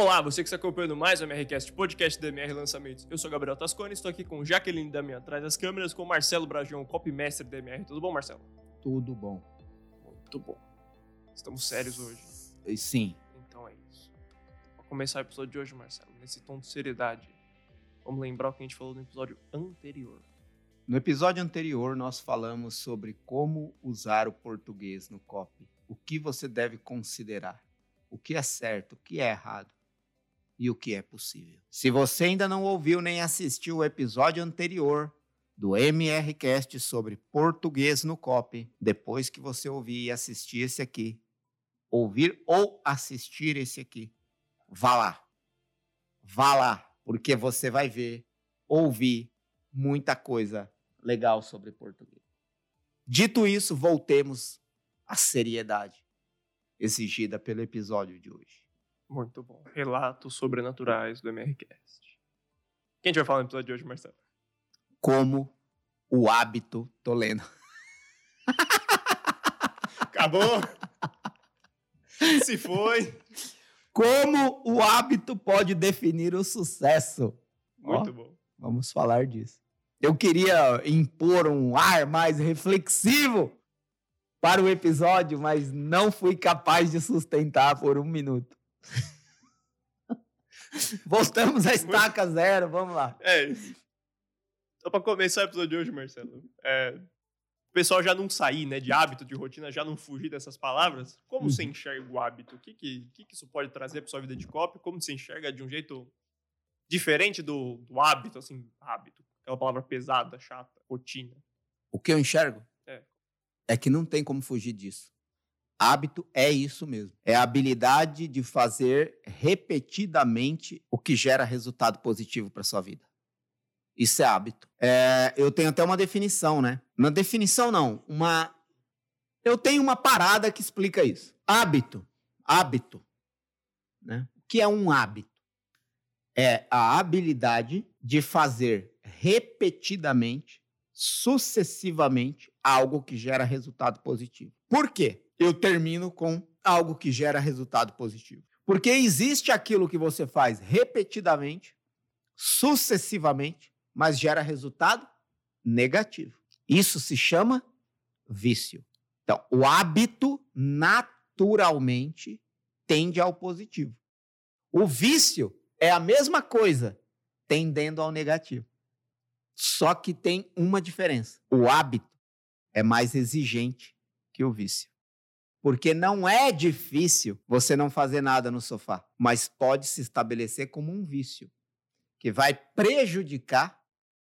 Olá, você que está acompanhando mais o MRCast, podcast da MR Lançamentos. Eu sou Gabriel Tascone, estou aqui com Jaqueline Damian atrás das câmeras, com Marcelo Bragion, copymestre da MR. Tudo bom, Marcelo? Tudo bom. Muito bom. Estamos sérios hoje. E Sim. Então é isso. Para começar o episódio de hoje, Marcelo, nesse tom de seriedade, vamos lembrar o que a gente falou no episódio anterior. No episódio anterior, nós falamos sobre como usar o português no copy. O que você deve considerar. O que é certo, o que é errado e o que é possível. Se você ainda não ouviu nem assistiu o episódio anterior do MRCast sobre português no copy, depois que você ouvir e assistir esse aqui, ouvir ou assistir esse aqui, vá lá. Vá lá, porque você vai ver, ouvir muita coisa legal sobre português. Dito isso, voltemos à seriedade exigida pelo episódio de hoje. Muito bom. Relatos sobrenaturais do MRCast. Quem a gente vai falar no episódio de hoje, Marcelo? Como o hábito toleno. Acabou? Se foi. Como o hábito pode definir o sucesso? Muito Ó, bom. Vamos falar disso. Eu queria impor um ar mais reflexivo para o episódio, mas não fui capaz de sustentar por um minuto. Voltamos à estaca zero, vamos lá. É isso. Só pra começar o episódio de hoje, Marcelo. é, o pessoal já não sair, né, de hábito, de rotina, já não fugir dessas palavras. Como Uhum. você enxerga o hábito? O que, que, que, que isso pode trazer pra sua vida de copy? Como você enxerga de um jeito diferente do, do hábito, assim, hábito? Aquela palavra pesada, chata, rotina. O que eu enxergo É. é que não tem como fugir disso. Hábito é isso mesmo. É a habilidade de fazer repetidamente o que gera resultado positivo para sua vida. Isso é hábito. É, eu tenho até uma definição, né? Uma definição não, uma. Eu tenho uma parada que explica isso. Hábito, hábito, né? O que é um hábito? É a habilidade de fazer repetidamente sucessivamente algo que gera resultado positivo. Por quê? Eu termino com algo que gera resultado positivo. Porque existe aquilo que você faz repetidamente, sucessivamente, mas gera resultado negativo. Isso se chama vício. Então, o hábito naturalmente tende ao positivo. O vício é a mesma coisa, tendendo ao negativo. Só que tem uma diferença. O hábito é mais exigente que o vício. Porque não é difícil você não fazer nada no sofá, mas pode se estabelecer como um vício que vai prejudicar.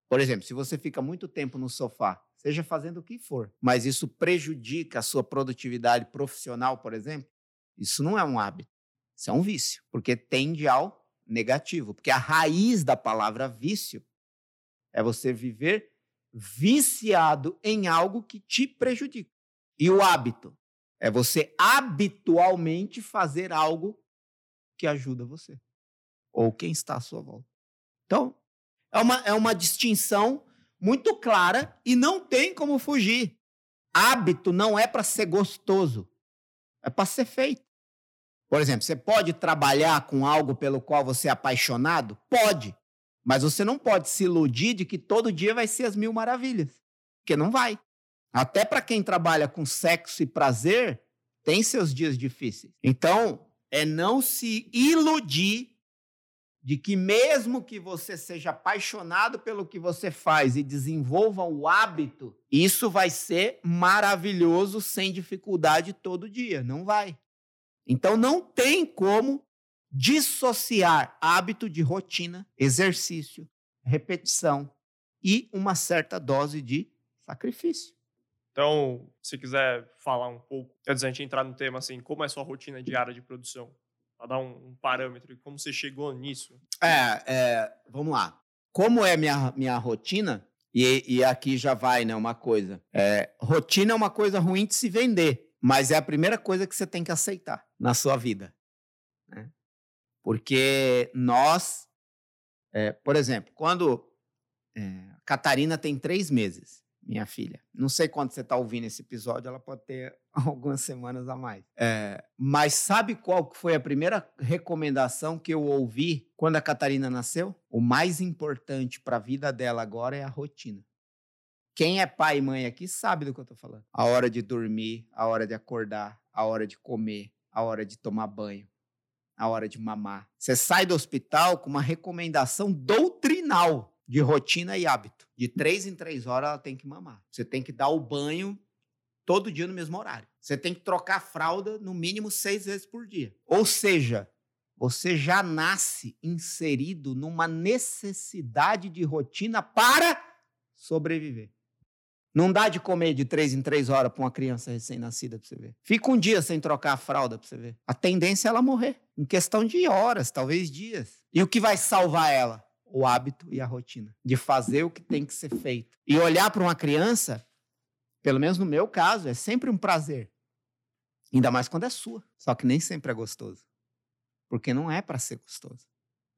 Por exemplo, se você fica muito tempo no sofá, seja fazendo o que for, mas isso prejudica a sua produtividade profissional, por exemplo, isso não é um hábito, isso é um vício, porque tende ao negativo. Porque a raiz da palavra vício é você viver viciado em algo que te prejudica. E o hábito é você habitualmente fazer algo que ajuda você ou quem está à sua volta. Então, é uma, é uma distinção muito clara e não tem como fugir. Hábito não é para ser gostoso, é para ser feito. Por exemplo, você pode trabalhar com algo pelo qual você é apaixonado? Pode. Mas você não pode se iludir de que todo dia vai ser as mil maravilhas. Porque não vai. Até para quem trabalha com sexo e prazer, tem seus dias difíceis. Então, é não se iludir de que mesmo que você seja apaixonado pelo que você faz e desenvolva o hábito, isso vai ser maravilhoso sem dificuldade todo dia. Não vai. Então não tem como dissociar hábito de rotina, exercício, repetição e uma certa dose de sacrifício. Então, se quiser falar um pouco, antes da gente entrar no tema, assim, como é a sua rotina diária de produção? Para dar um, um parâmetro, como você chegou nisso? É, é, vamos lá. Como é minha, minha rotina? E, e aqui já vai, né? Uma coisa. É, rotina é uma coisa ruim de se vender, mas é a primeira coisa que você tem que aceitar na sua vida. né? Porque nós, é, por exemplo, quando é, Catarina tem três meses, minha filha. Não sei quando você está ouvindo esse episódio, ela pode ter algumas semanas a mais. É, mas sabe qual foi a primeira recomendação que eu ouvi quando a Catarina nasceu? O mais importante para a vida dela agora é a rotina. Quem é pai e mãe aqui sabe do que eu estou falando. A hora de dormir, a hora de acordar, a hora de comer, a hora de tomar banho, a hora de mamar. Você sai do hospital com uma recomendação doutrinal de rotina e hábito. De três em três horas ela tem que mamar. Você tem que dar o banho todo dia no mesmo horário. Você tem que trocar a fralda no mínimo seis vezes por dia. Ou seja, você já nasce inserido numa necessidade de rotina para sobreviver. Não dá de comer de três em três horas para uma criança recém-nascida para você ver. Fica um dia sem trocar a fralda para você ver. A tendência é ela morrer. Em questão de horas, talvez dias. E o que vai salvar ela? O hábito e a rotina de fazer o que tem que ser feito. E olhar para uma criança, pelo menos no meu caso, é sempre um prazer. Ainda mais quando é sua. Só que nem sempre é gostoso. Porque não é para ser gostoso.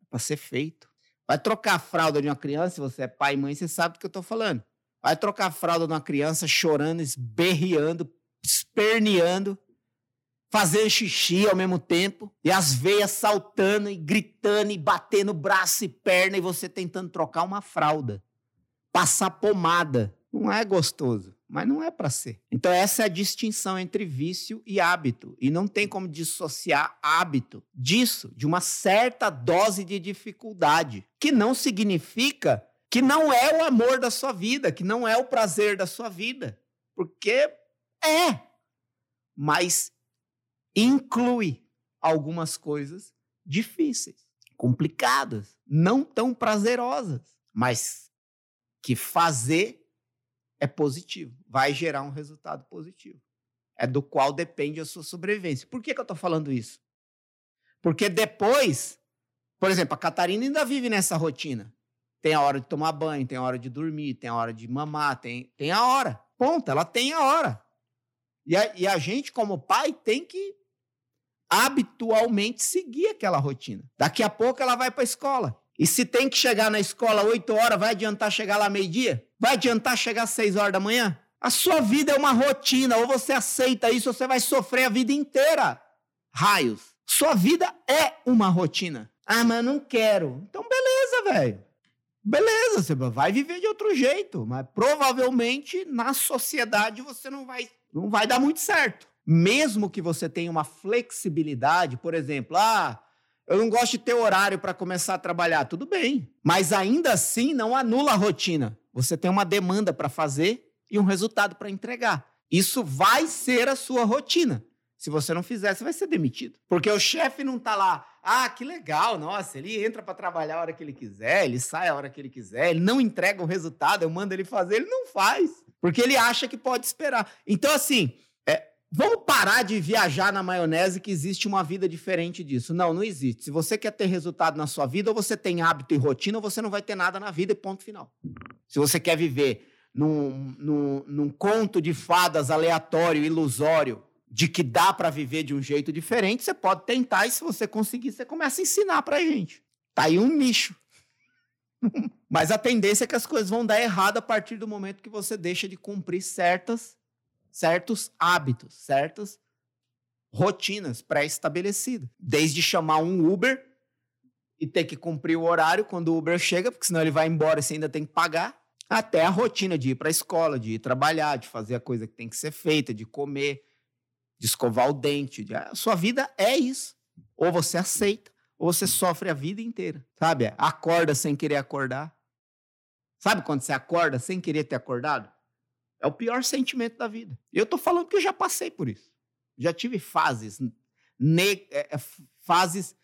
É para ser feito. Vai trocar a fralda de uma criança, se você é pai e mãe, você sabe do que eu estou falando. Vai trocar a fralda de uma criança chorando, esberreando, esperneando fazer xixi ao mesmo tempo, e as veias saltando e gritando e batendo braço e perna, e você tentando trocar uma fralda, passar pomada. Não é gostoso, mas não é para ser. Então, essa é a distinção entre vício e hábito. E não tem como dissociar hábito disso, de uma certa dose de dificuldade, que não significa que não é o amor da sua vida, que não é o prazer da sua vida. Porque é. Mas inclui algumas coisas difíceis, complicadas, não tão prazerosas, mas que fazer é positivo, vai gerar um resultado positivo. É do qual depende a sua sobrevivência. Por que, que eu estou falando isso? Porque depois, por exemplo, a Catarina ainda vive nessa rotina. Tem a hora de tomar banho, tem a hora de dormir, tem a hora de mamar, tem, tem a hora. Ponto, ela tem a hora. E a, e a gente, como pai, tem que habitualmente seguir aquela rotina. Daqui a pouco ela vai para a escola. E se tem que chegar na escola 8 horas, vai adiantar chegar lá meio-dia? Vai adiantar chegar às 6 horas da manhã? A sua vida é uma rotina, ou você aceita isso, ou você vai sofrer a vida inteira. Raios. Sua vida é uma rotina. Ah, mas não quero. Então, beleza, velho. Beleza, você vai viver de outro jeito, mas provavelmente na sociedade você não vai, não vai dar muito certo mesmo que você tenha uma flexibilidade, por exemplo, ah, eu não gosto de ter horário para começar a trabalhar, tudo bem, mas ainda assim não anula a rotina. Você tem uma demanda para fazer e um resultado para entregar. Isso vai ser a sua rotina. Se você não fizer, você vai ser demitido. Porque o chefe não está lá, ah, que legal, nossa, ele entra para trabalhar a hora que ele quiser, ele sai a hora que ele quiser, ele não entrega o resultado, eu mando ele fazer, ele não faz. Porque ele acha que pode esperar. Então, assim, Vamos parar de viajar na maionese que existe uma vida diferente disso. Não, não existe. Se você quer ter resultado na sua vida, ou você tem hábito e rotina, ou você não vai ter nada na vida e ponto final. Se você quer viver num, num, num conto de fadas aleatório, ilusório, de que dá para viver de um jeito diferente, você pode tentar e se você conseguir, você começa a ensinar para gente. Tá aí um nicho. Mas a tendência é que as coisas vão dar errado a partir do momento que você deixa de cumprir certas certos hábitos, certas rotinas pré-estabelecidas. Desde chamar um Uber e ter que cumprir o horário quando o Uber chega, porque senão ele vai embora e você ainda tem que pagar, até a rotina de ir para a escola, de ir trabalhar, de fazer a coisa que tem que ser feita, de comer, de escovar o dente. De... A sua vida é isso. Ou você aceita, ou você sofre a vida inteira. Sabe? Acorda sem querer acordar. Sabe quando você acorda sem querer ter acordado? É o pior sentimento da vida. Eu estou falando que eu já passei por isso. Já tive fases, ne é, é, fases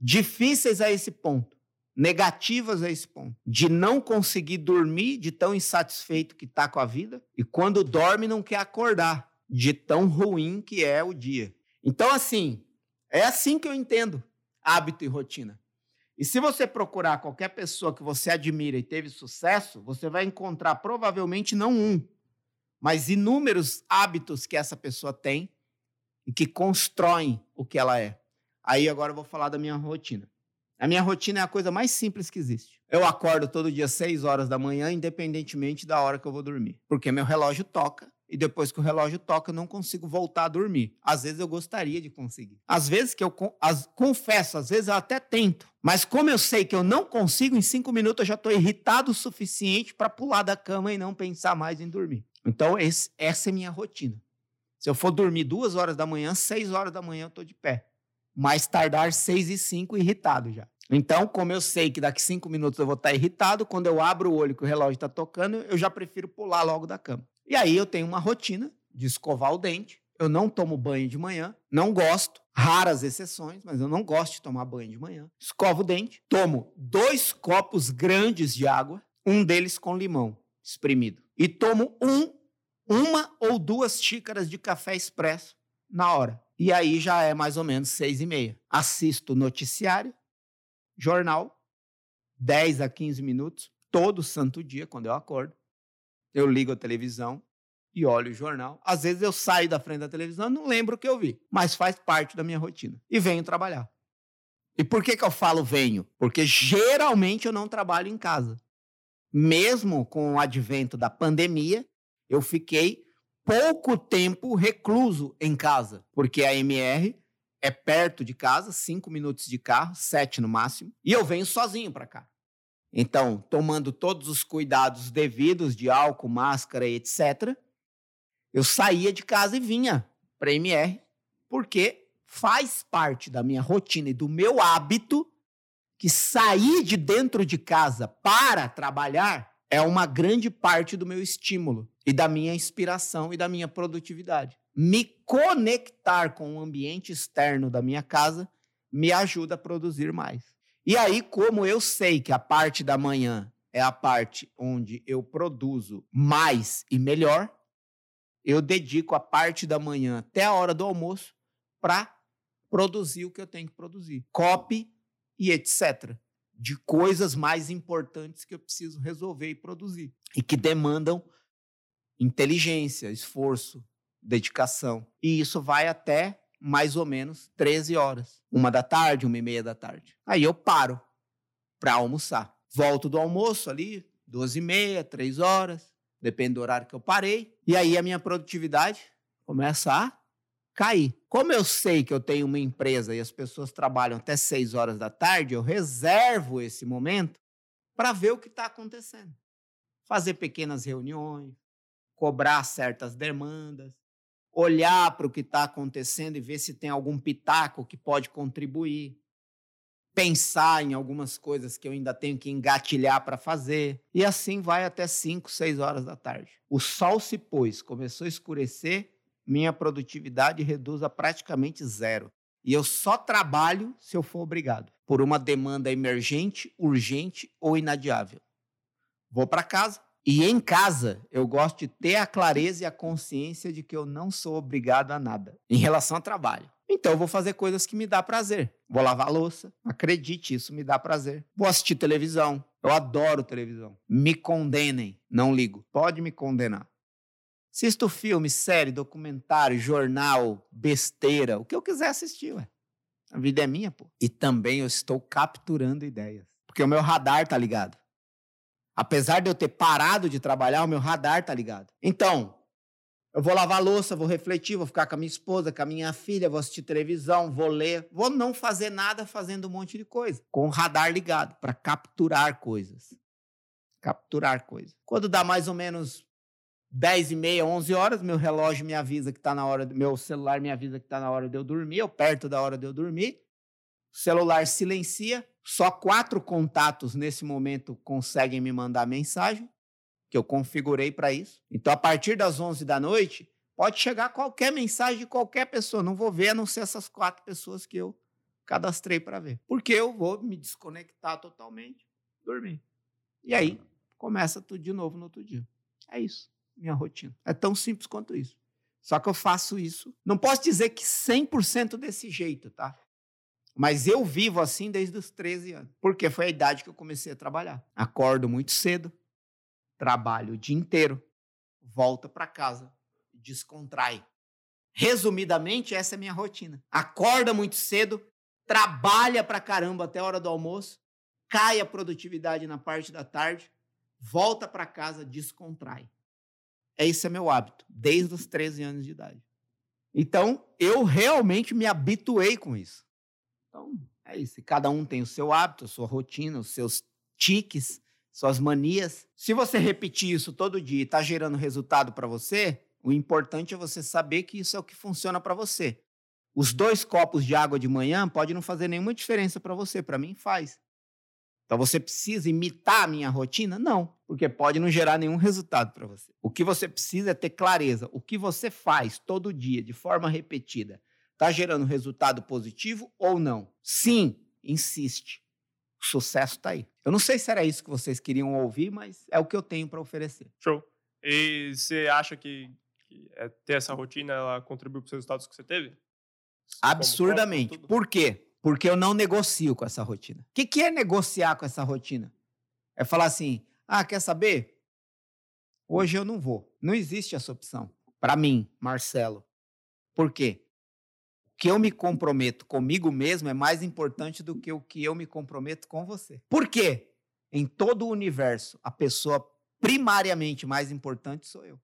difíceis a esse ponto, negativas a esse ponto, de não conseguir dormir, de tão insatisfeito que está com a vida, e quando dorme não quer acordar, de tão ruim que é o dia. Então, assim, é assim que eu entendo hábito e rotina. E se você procurar qualquer pessoa que você admira e teve sucesso, você vai encontrar provavelmente não um, mas inúmeros hábitos que essa pessoa tem e que constroem o que ela é. Aí agora eu vou falar da minha rotina. A minha rotina é a coisa mais simples que existe. Eu acordo todo dia às 6 horas da manhã, independentemente da hora que eu vou dormir. Porque meu relógio toca e depois que o relógio toca, eu não consigo voltar a dormir. Às vezes eu gostaria de conseguir. Às vezes que eu as, confesso, às vezes eu até tento. Mas como eu sei que eu não consigo, em cinco minutos eu já estou irritado o suficiente para pular da cama e não pensar mais em dormir. Então, esse, essa é minha rotina. Se eu for dormir duas horas da manhã, seis horas da manhã eu estou de pé mais tardar 6 e 5 irritado já. Então, como eu sei que daqui cinco minutos eu vou estar irritado, quando eu abro o olho que o relógio está tocando, eu já prefiro pular logo da cama. E aí eu tenho uma rotina de escovar o dente. Eu não tomo banho de manhã, não gosto, raras exceções, mas eu não gosto de tomar banho de manhã. Escovo o dente, tomo dois copos grandes de água, um deles com limão espremido, e tomo um, uma ou duas xícaras de café expresso na hora. E aí já é mais ou menos seis e meia. Assisto noticiário, jornal, 10 a 15 minutos, todo santo dia, quando eu acordo. Eu ligo a televisão e olho o jornal. Às vezes eu saio da frente da televisão e não lembro o que eu vi, mas faz parte da minha rotina. E venho trabalhar. E por que, que eu falo venho? Porque geralmente eu não trabalho em casa. Mesmo com o advento da pandemia, eu fiquei pouco tempo recluso em casa, porque a MR é perto de casa, cinco minutos de carro, sete no máximo, e eu venho sozinho para cá. Então, tomando todos os cuidados devidos de álcool, máscara e etc., eu saía de casa e vinha para a MR, porque faz parte da minha rotina e do meu hábito que sair de dentro de casa para trabalhar é uma grande parte do meu estímulo e da minha inspiração e da minha produtividade. Me conectar com o ambiente externo da minha casa me ajuda a produzir mais. E aí, como eu sei que a parte da manhã é a parte onde eu produzo mais e melhor, eu dedico a parte da manhã até a hora do almoço para produzir o que eu tenho que produzir. Copy e etc de coisas mais importantes que eu preciso resolver e produzir e que demandam inteligência, esforço, dedicação. E isso vai até mais ou menos 13 horas, uma da tarde, uma e meia da tarde. Aí eu paro para almoçar. Volto do almoço ali, 12 e meia, 3 horas, depende do horário que eu parei. E aí a minha produtividade começa a cair. Como eu sei que eu tenho uma empresa e as pessoas trabalham até 6 horas da tarde, eu reservo esse momento para ver o que está acontecendo. Fazer pequenas reuniões, cobrar certas demandas, olhar para o que está acontecendo e ver se tem algum pitaco que pode contribuir, pensar em algumas coisas que eu ainda tenho que engatilhar para fazer. E assim vai até 5, 6 horas da tarde. O sol se pôs, começou a escurecer, minha produtividade reduz a praticamente zero. E eu só trabalho se eu for obrigado, por uma demanda emergente, urgente ou inadiável. Vou para casa e em casa eu gosto de ter a clareza e a consciência de que eu não sou obrigado a nada em relação ao trabalho. Então eu vou fazer coisas que me dá prazer. Vou lavar louça, acredite, isso me dá prazer. Vou assistir televisão. Eu adoro televisão. Me condenem, não ligo. Pode me condenar. Assisto filme, série, documentário, jornal, besteira, o que eu quiser assistir, ué. A vida é minha, pô. E também eu estou capturando ideias. Porque o meu radar tá ligado. Apesar de eu ter parado de trabalhar, o meu radar tá ligado. Então, eu vou lavar louça, vou refletir, vou ficar com a minha esposa, com a minha filha, vou assistir televisão, vou ler, vou não fazer nada fazendo um monte de coisa, com o radar ligado para capturar coisas. Capturar coisas. Quando dá mais ou menos 10 e meia, 11 horas, meu relógio me avisa que está na hora, meu celular me avisa que está na hora de eu dormir, ou perto da hora de eu dormir. O celular silencia, só quatro contatos nesse momento conseguem me mandar mensagem, que eu configurei para isso. Então, a partir das 11 da noite, pode chegar qualquer mensagem de qualquer pessoa, não vou ver a não ser essas quatro pessoas que eu cadastrei para ver. Porque eu vou me desconectar totalmente, dormir. E aí, começa tudo de novo no outro dia. É isso minha rotina. É tão simples quanto isso. Só que eu faço isso. Não posso dizer que 100% desse jeito, tá? Mas eu vivo assim desde os 13 anos. Porque foi a idade que eu comecei a trabalhar. Acordo muito cedo, trabalho o dia inteiro, volta para casa, descontrai. Resumidamente, essa é a minha rotina. Acorda muito cedo, trabalha pra caramba até a hora do almoço, cai a produtividade na parte da tarde, volta para casa, descontrai. Esse é meu hábito, desde os 13 anos de idade. Então, eu realmente me habituei com isso. Então, é isso. Cada um tem o seu hábito, a sua rotina, os seus tiques, suas manias. Se você repetir isso todo dia e está gerando resultado para você, o importante é você saber que isso é o que funciona para você. Os dois copos de água de manhã pode não fazer nenhuma diferença para você, para mim faz. Então você precisa imitar a minha rotina? Não, porque pode não gerar nenhum resultado para você. O que você precisa é ter clareza. O que você faz todo dia, de forma repetida, está gerando resultado positivo ou não? Sim, insiste. O sucesso está aí. Eu não sei se era isso que vocês queriam ouvir, mas é o que eu tenho para oferecer. Show. E você acha que, que é, ter essa rotina ela contribuiu para os resultados que você teve? Absurdamente. Por quê? Porque eu não negocio com essa rotina. O que, que é negociar com essa rotina? É falar assim: ah, quer saber? Hoje eu não vou. Não existe essa opção. Para mim, Marcelo. Por quê? O que eu me comprometo comigo mesmo é mais importante do que o que eu me comprometo com você. Por quê? Em todo o universo, a pessoa primariamente mais importante sou eu.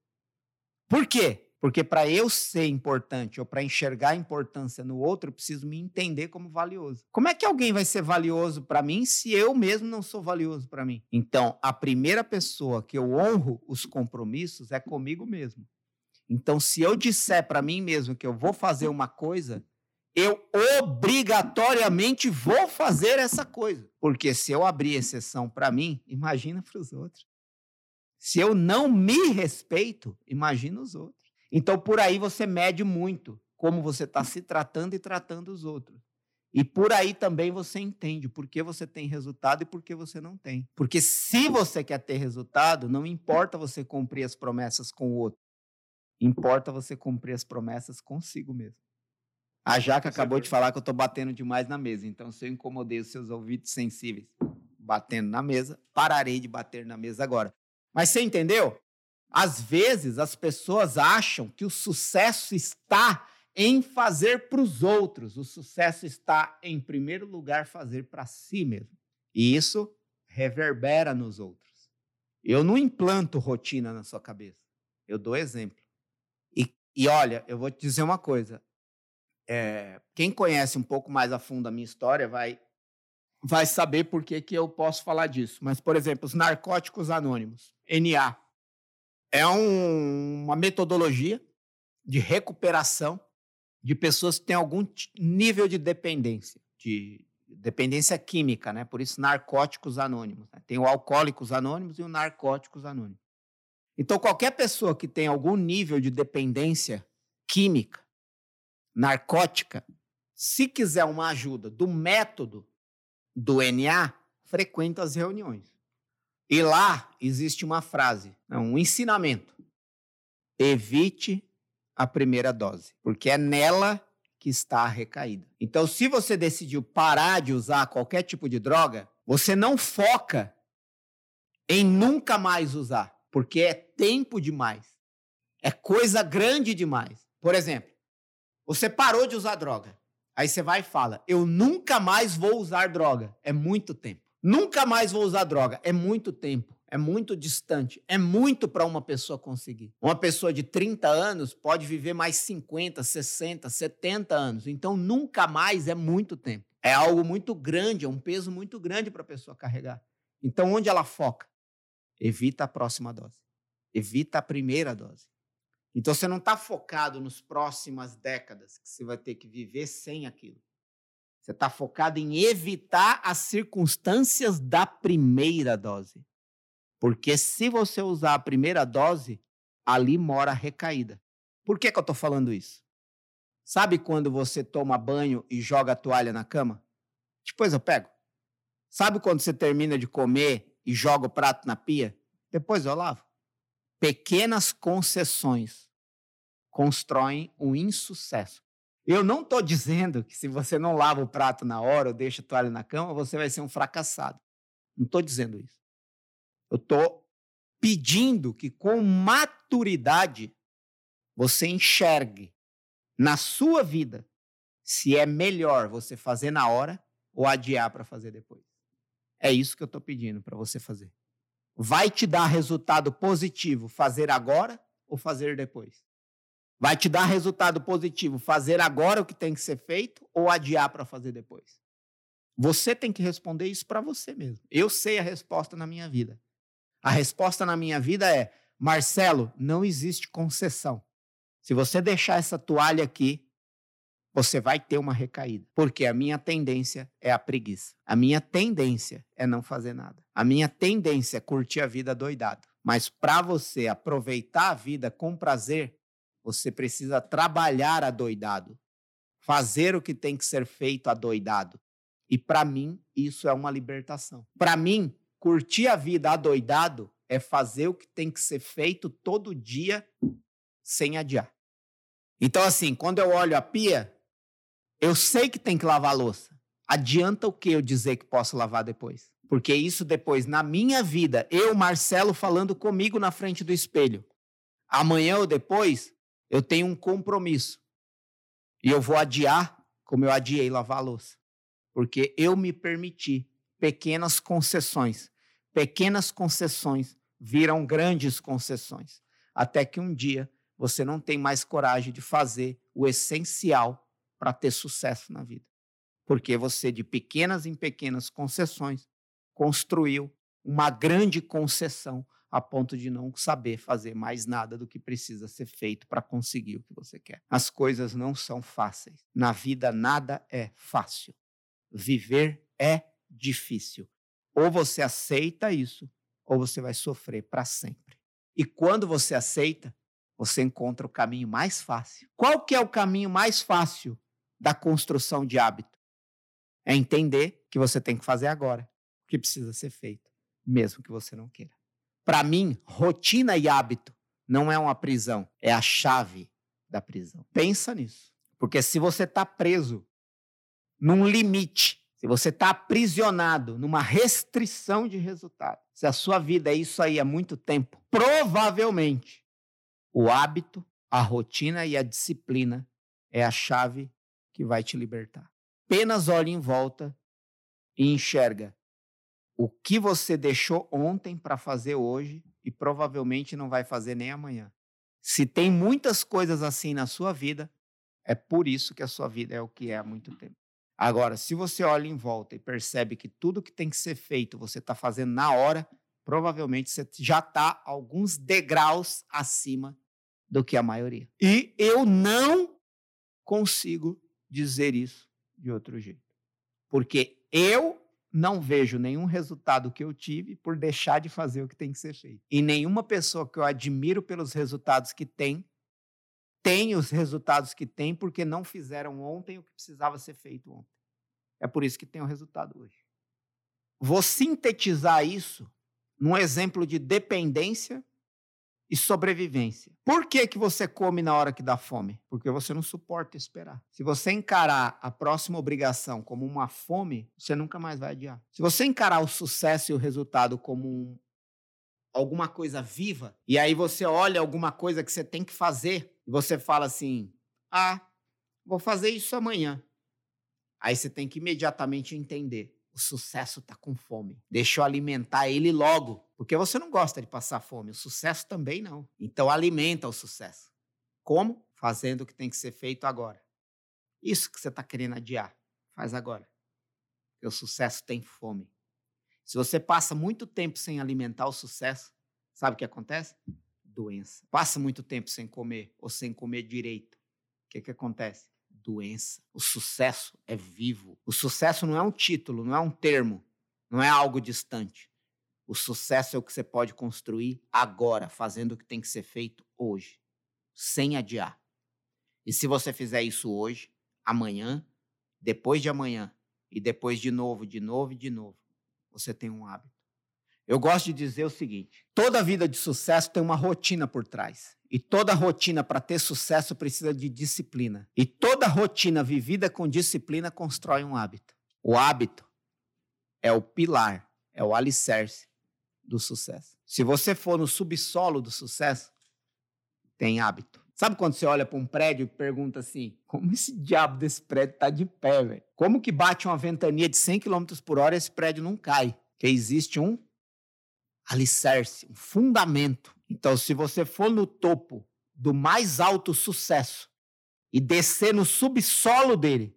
Por quê? Porque para eu ser importante ou para enxergar a importância no outro, eu preciso me entender como valioso. Como é que alguém vai ser valioso para mim se eu mesmo não sou valioso para mim? Então, a primeira pessoa que eu honro os compromissos é comigo mesmo. Então, se eu disser para mim mesmo que eu vou fazer uma coisa, eu obrigatoriamente vou fazer essa coisa. Porque se eu abrir exceção para mim, imagina para os outros. Se eu não me respeito, imagina os outros. Então, por aí você mede muito como você está se tratando e tratando os outros. E por aí também você entende por que você tem resultado e por que você não tem. Porque se você quer ter resultado, não importa você cumprir as promessas com o outro. Importa você cumprir as promessas consigo mesmo. A Jaca acabou de falar que eu estou batendo demais na mesa. Então, se eu incomodei os seus ouvidos sensíveis batendo na mesa, pararei de bater na mesa agora. Mas você entendeu? Às vezes as pessoas acham que o sucesso está em fazer para os outros. O sucesso está, em primeiro lugar, fazer para si mesmo. E isso reverbera nos outros. Eu não implanto rotina na sua cabeça. Eu dou exemplo. E, e olha, eu vou te dizer uma coisa. É, quem conhece um pouco mais a fundo a minha história vai, vai saber por que, que eu posso falar disso. Mas, por exemplo, os narcóticos anônimos, NA, é um, uma metodologia de recuperação de pessoas que têm algum nível de dependência, de dependência química, né? Por isso, narcóticos anônimos. Né? Tem o alcoólicos anônimos e o narcóticos anônimos. Então, qualquer pessoa que tem algum nível de dependência química, narcótica, se quiser uma ajuda do método do NA, frequenta as reuniões. E lá existe uma frase, um ensinamento. Evite a primeira dose, porque é nela que está a recaída. Então, se você decidiu parar de usar qualquer tipo de droga, você não foca em nunca mais usar, porque é tempo demais. É coisa grande demais. Por exemplo, você parou de usar droga. Aí você vai e fala: Eu nunca mais vou usar droga. É muito tempo. Nunca mais vou usar droga. É muito tempo. É muito distante. É muito para uma pessoa conseguir. Uma pessoa de 30 anos pode viver mais 50, 60, 70 anos. Então, nunca mais é muito tempo. É algo muito grande, é um peso muito grande para a pessoa carregar. Então, onde ela foca? Evita a próxima dose. Evita a primeira dose. Então, você não está focado nas próximas décadas que você vai ter que viver sem aquilo. Você está focado em evitar as circunstâncias da primeira dose. Porque se você usar a primeira dose, ali mora a recaída. Por que, que eu estou falando isso? Sabe quando você toma banho e joga a toalha na cama? Depois eu pego. Sabe quando você termina de comer e joga o prato na pia? Depois eu lavo. Pequenas concessões constroem o insucesso. Eu não estou dizendo que se você não lava o prato na hora ou deixa a toalha na cama, você vai ser um fracassado. Não estou dizendo isso. Eu estou pedindo que com maturidade você enxergue na sua vida se é melhor você fazer na hora ou adiar para fazer depois. É isso que eu estou pedindo para você fazer. Vai te dar resultado positivo fazer agora ou fazer depois? Vai te dar resultado positivo fazer agora o que tem que ser feito ou adiar para fazer depois? Você tem que responder isso para você mesmo. Eu sei a resposta na minha vida. A resposta na minha vida é: Marcelo, não existe concessão. Se você deixar essa toalha aqui, você vai ter uma recaída. Porque a minha tendência é a preguiça. A minha tendência é não fazer nada. A minha tendência é curtir a vida doidado. Mas para você aproveitar a vida com prazer, você precisa trabalhar adoidado. Fazer o que tem que ser feito adoidado. E para mim, isso é uma libertação. Para mim, curtir a vida adoidado é fazer o que tem que ser feito todo dia sem adiar. Então, assim, quando eu olho a pia, eu sei que tem que lavar a louça. Adianta o que eu dizer que posso lavar depois? Porque isso depois, na minha vida, eu, Marcelo, falando comigo na frente do espelho. Amanhã ou depois, eu tenho um compromisso. E eu vou adiar como eu adiei lavar a louça. Porque eu me permiti pequenas concessões. Pequenas concessões viram grandes concessões. Até que um dia você não tem mais coragem de fazer o essencial para ter sucesso na vida. Porque você, de pequenas em pequenas concessões, construiu uma grande concessão a ponto de não saber fazer mais nada do que precisa ser feito para conseguir o que você quer. As coisas não são fáceis. Na vida, nada é fácil. Viver é difícil. Ou você aceita isso, ou você vai sofrer para sempre. E quando você aceita, você encontra o caminho mais fácil. Qual que é o caminho mais fácil da construção de hábito. É entender que você tem que fazer agora o que precisa ser feito, mesmo que você não queira. Para mim, rotina e hábito não é uma prisão, é a chave da prisão. Pensa nisso. Porque se você está preso num limite, se você está aprisionado numa restrição de resultado, se a sua vida é isso aí há muito tempo, provavelmente o hábito, a rotina e a disciplina é a chave que vai te libertar. Apenas olhe em volta e enxerga o que você deixou ontem para fazer hoje e provavelmente não vai fazer nem amanhã. Se tem muitas coisas assim na sua vida, é por isso que a sua vida é o que é há muito tempo. Agora, se você olha em volta e percebe que tudo que tem que ser feito você está fazendo na hora, provavelmente você já está alguns degraus acima do que a maioria. E eu não consigo dizer isso de outro jeito. Porque eu não vejo nenhum resultado que eu tive por deixar de fazer o que tem que ser feito. E nenhuma pessoa que eu admiro pelos resultados que tem, tem os resultados que tem porque não fizeram ontem o que precisava ser feito ontem. É por isso que tem o resultado hoje. Vou sintetizar isso num exemplo de dependência e sobrevivência. Por que, que você come na hora que dá fome? Porque você não suporta esperar. Se você encarar a próxima obrigação como uma fome, você nunca mais vai adiar. Se você encarar o sucesso e o resultado como um, alguma coisa viva, e aí você olha alguma coisa que você tem que fazer, e você fala assim: ah, vou fazer isso amanhã. Aí você tem que imediatamente entender o sucesso está com fome. Deixa eu alimentar ele logo, porque você não gosta de passar fome. O sucesso também não. Então alimenta o sucesso. Como? Fazendo o que tem que ser feito agora. Isso que você está querendo adiar, faz agora. Porque o sucesso tem fome. Se você passa muito tempo sem alimentar o sucesso, sabe o que acontece? Doença. Passa muito tempo sem comer ou sem comer direito. O que, que acontece? doença. O sucesso é vivo. O sucesso não é um título, não é um termo, não é algo distante. O sucesso é o que você pode construir agora, fazendo o que tem que ser feito hoje, sem adiar. E se você fizer isso hoje, amanhã, depois de amanhã, e depois de novo, de novo e de novo, você tem um hábito. Eu gosto de dizer o seguinte: toda vida de sucesso tem uma rotina por trás. E toda rotina para ter sucesso precisa de disciplina. E toda rotina vivida com disciplina constrói um hábito. O hábito é o pilar, é o alicerce do sucesso. Se você for no subsolo do sucesso, tem hábito. Sabe quando você olha para um prédio e pergunta assim: como esse diabo desse prédio tá de pé, velho? Como que bate uma ventania de 100 km por hora e esse prédio não cai? Que existe um alicerce, um fundamento. Então, se você for no topo do mais alto sucesso e descer no subsolo dele,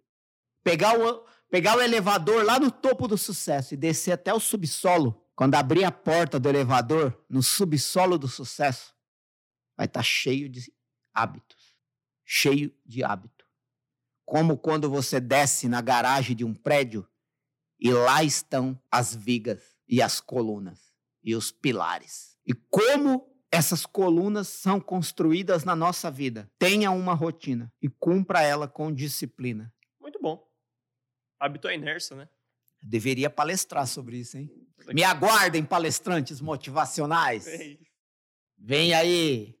pegar o, pegar o elevador lá no topo do sucesso e descer até o subsolo, quando abrir a porta do elevador no subsolo do sucesso, vai estar tá cheio de hábitos, cheio de hábito. Como quando você desce na garagem de um prédio e lá estão as vigas e as colunas e os pilares. E como essas colunas são construídas na nossa vida. Tenha uma rotina e cumpra ela com disciplina. Muito bom. Hábito é inércia, né? Deveria palestrar sobre isso, hein? Me aguardem, palestrantes motivacionais. Vem aí,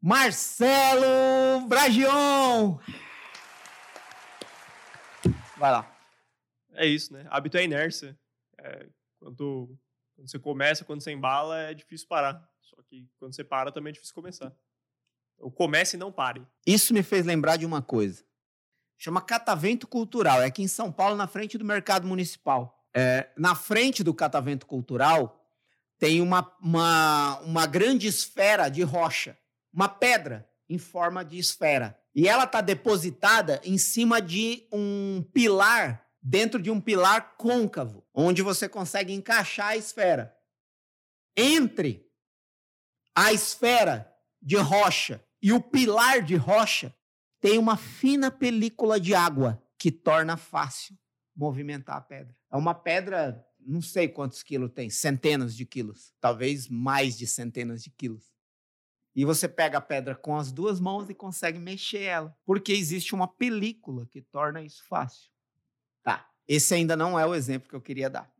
Marcelo Bragion. Vai lá. É isso, né? Hábito é inércia. É, quando, quando, você começa, quando você embala, é difícil parar. Só que quando você para, também é difícil começar. Então, comece e não pare. Isso me fez lembrar de uma coisa. Chama Catavento Cultural. É aqui em São Paulo, na frente do Mercado Municipal. É, na frente do Catavento Cultural, tem uma, uma, uma grande esfera de rocha uma pedra em forma de esfera. E ela está depositada em cima de um pilar, dentro de um pilar côncavo, onde você consegue encaixar a esfera. Entre a esfera de rocha e o pilar de rocha, tem uma fina película de água que torna fácil movimentar a pedra. É uma pedra, não sei quantos quilos tem, centenas de quilos, talvez mais de centenas de quilos. E você pega a pedra com as duas mãos e consegue mexer ela, porque existe uma película que torna isso fácil. Tá, esse ainda não é o exemplo que eu queria dar.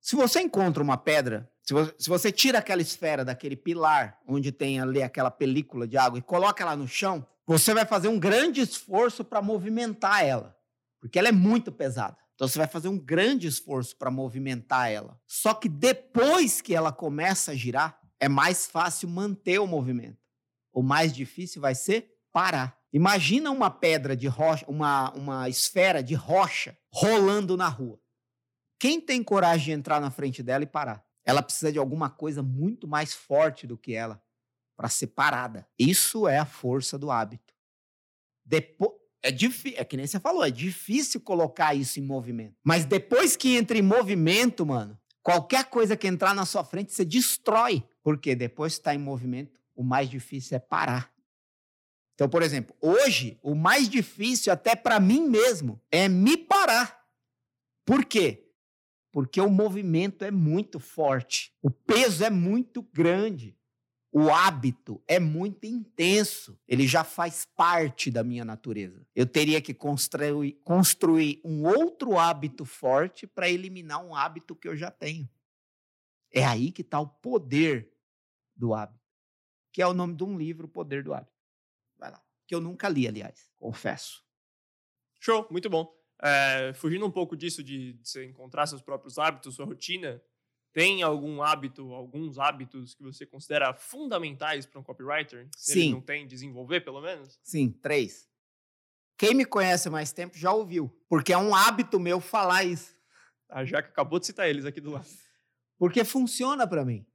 Se você encontra uma pedra, se você, se você tira aquela esfera daquele pilar onde tem ali aquela película de água e coloca ela no chão, você vai fazer um grande esforço para movimentar ela, porque ela é muito pesada. Então você vai fazer um grande esforço para movimentar ela. Só que depois que ela começa a girar, é mais fácil manter o movimento. O mais difícil vai ser parar. Imagina uma pedra de rocha, uma, uma esfera de rocha rolando na rua. Quem tem coragem de entrar na frente dela e parar? Ela precisa de alguma coisa muito mais forte do que ela para ser parada. Isso é a força do hábito. Depois, é, difícil, é que nem você falou, é difícil colocar isso em movimento. Mas depois que entra em movimento, mano, qualquer coisa que entrar na sua frente, você destrói. Porque depois que está em movimento, o mais difícil é parar. Então, por exemplo, hoje, o mais difícil, até para mim mesmo, é me parar. Por quê? Porque o movimento é muito forte, o peso é muito grande, o hábito é muito intenso, ele já faz parte da minha natureza. Eu teria que construir, construir um outro hábito forte para eliminar um hábito que eu já tenho. É aí que está o poder do hábito, que é o nome de um livro, O Poder do Hábito. Vai lá. Que eu nunca li, aliás, confesso. Show, muito bom. É, fugindo um pouco disso de, de você encontrar seus próprios hábitos, sua rotina, tem algum hábito, alguns hábitos que você considera fundamentais para um copywriter? Se Sim. ele não tem, desenvolver pelo menos? Sim, três. Quem me conhece há mais tempo já ouviu, porque é um hábito meu falar isso. A Jaca acabou de citar eles aqui do lado. Porque funciona para mim.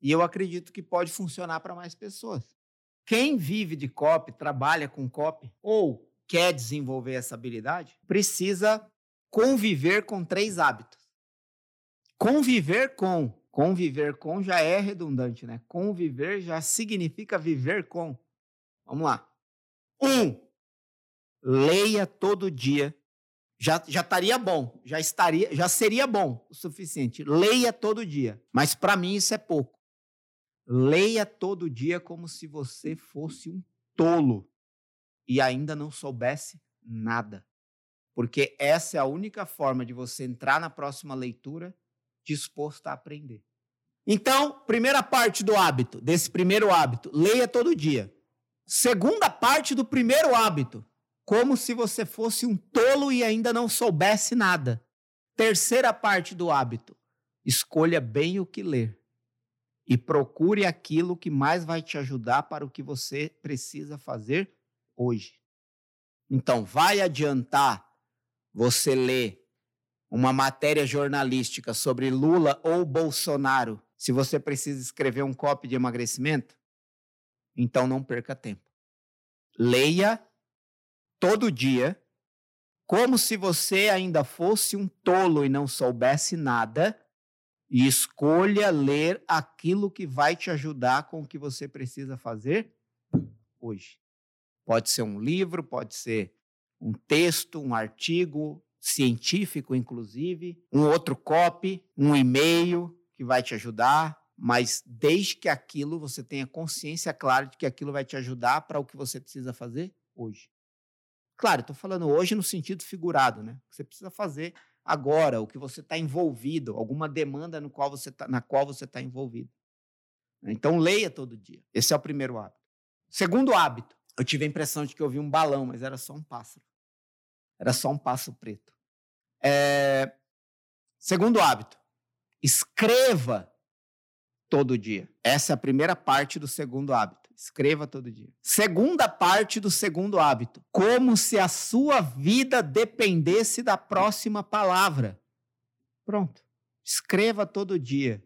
E eu acredito que pode funcionar para mais pessoas. Quem vive de copy, trabalha com copy ou quer desenvolver essa habilidade, precisa conviver com três hábitos. Conviver com, conviver com já é redundante, né? Conviver já significa viver com. Vamos lá. Um, leia todo dia. Já, já estaria bom, já estaria, já seria bom o suficiente. Leia todo dia. Mas para mim isso é pouco. Leia todo dia como se você fosse um tolo e ainda não soubesse nada. Porque essa é a única forma de você entrar na próxima leitura disposto a aprender. Então, primeira parte do hábito, desse primeiro hábito, leia todo dia. Segunda parte do primeiro hábito, como se você fosse um tolo e ainda não soubesse nada. Terceira parte do hábito, escolha bem o que ler. e procure aquilo que mais vai te ajudar para o que você precisa fazer hoje. Então, vai adiantar você ler uma matéria jornalística sobre Lula ou Bolsonaro se você precisa escrever um copy de emagrecimento? Então, não perca tempo. Leia todo dia, como se você ainda fosse um tolo e não soubesse nada, e escolha ler aquilo que vai te ajudar com o que você precisa fazer hoje. Pode ser um livro, pode ser um texto, um artigo científico, inclusive, um outro copy, um e-mail que vai te ajudar, mas desde que aquilo você tenha consciência clara de que aquilo vai te ajudar para o que você precisa fazer hoje. Claro, estou falando hoje no sentido figurado, né? Você precisa fazer agora, o que você está envolvido, alguma demanda no qual você tá, na qual você está envolvido. Então, leia todo dia. Esse é o primeiro hábito. Segundo hábito, eu tive a impressão de que eu vi um balão, mas era só um pássaro. Era só um pássaro preto. É... Segundo hábito, escreva todo dia. Essa é a primeira parte do segundo hábito. Escreva todo dia. Segunda parte do segundo hábito. Como se a sua vida dependesse da próxima palavra. Pronto. Escreva todo dia.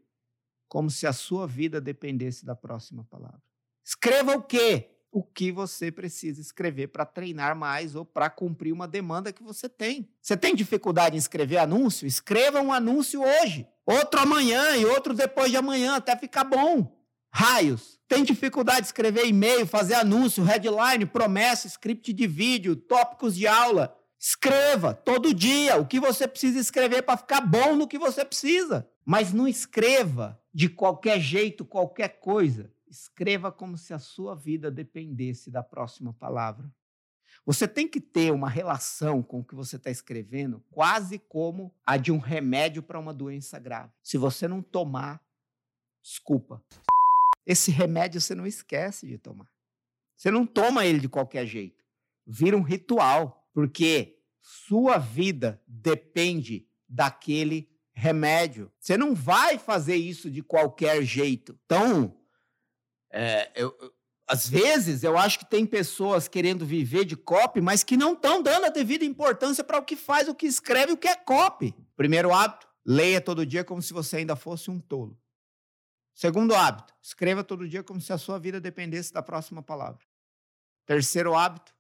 Como se a sua vida dependesse da próxima palavra. Escreva o quê? O que você precisa escrever para treinar mais ou para cumprir uma demanda que você tem. Você tem dificuldade em escrever anúncio? Escreva um anúncio hoje, outro amanhã e outro depois de amanhã, até ficar bom. Raios. Tem dificuldade de escrever e-mail, fazer anúncio, headline, promessa, script de vídeo, tópicos de aula. Escreva todo dia o que você precisa escrever para ficar bom no que você precisa. Mas não escreva de qualquer jeito, qualquer coisa. Escreva como se a sua vida dependesse da próxima palavra. Você tem que ter uma relação com o que você está escrevendo, quase como a de um remédio para uma doença grave. Se você não tomar, desculpa, esse remédio você não esquece de tomar. Você não toma ele de qualquer jeito. Vira um ritual, porque sua vida depende daquele remédio. Você não vai fazer isso de qualquer jeito. Então, é, eu, às vezes eu acho que tem pessoas querendo viver de copy, mas que não estão dando a devida importância para o que faz, o que escreve, o que é copy. Primeiro hábito, leia todo dia como se você ainda fosse um tolo. Segundo hábito, escreva todo dia como se a sua vida dependesse da próxima palavra. Terceiro hábito,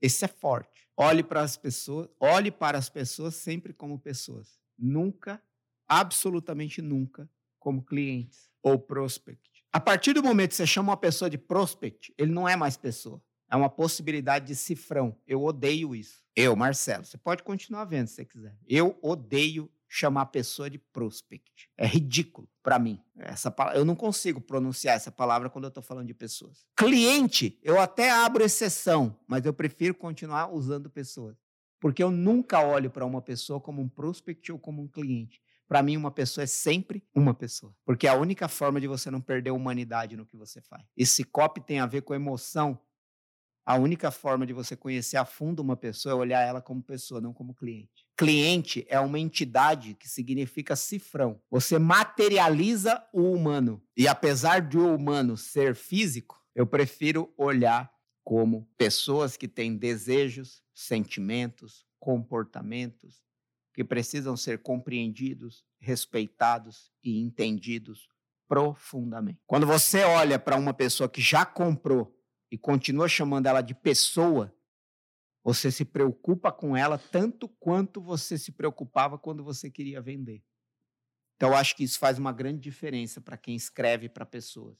esse é forte. Olhe para as pessoas, olhe para as pessoas sempre como pessoas. Nunca, absolutamente nunca, como clientes ou prospect. A partir do momento que você chama uma pessoa de prospect, ele não é mais pessoa. É uma possibilidade de cifrão. Eu odeio isso. Eu, Marcelo, você pode continuar vendo se você quiser. Eu odeio chamar a pessoa de prospect. É ridículo para mim. Essa eu não consigo pronunciar essa palavra quando eu estou falando de pessoas. Cliente, eu até abro exceção, mas eu prefiro continuar usando pessoas. Porque eu nunca olho para uma pessoa como um prospect ou como um cliente. Para mim, uma pessoa é sempre uma pessoa. Porque é a única forma de você não perder a humanidade no que você faz. Esse copy tem a ver com emoção. A única forma de você conhecer a fundo uma pessoa é olhar ela como pessoa, não como cliente. Cliente é uma entidade que significa cifrão. Você materializa o humano. E apesar de o humano ser físico, eu prefiro olhar como pessoas que têm desejos, sentimentos, comportamentos, que precisam ser compreendidos, respeitados e entendidos profundamente. Quando você olha para uma pessoa que já comprou e continua chamando ela de pessoa, você se preocupa com ela tanto quanto você se preocupava quando você queria vender. Então, eu acho que isso faz uma grande diferença para quem escreve para pessoas,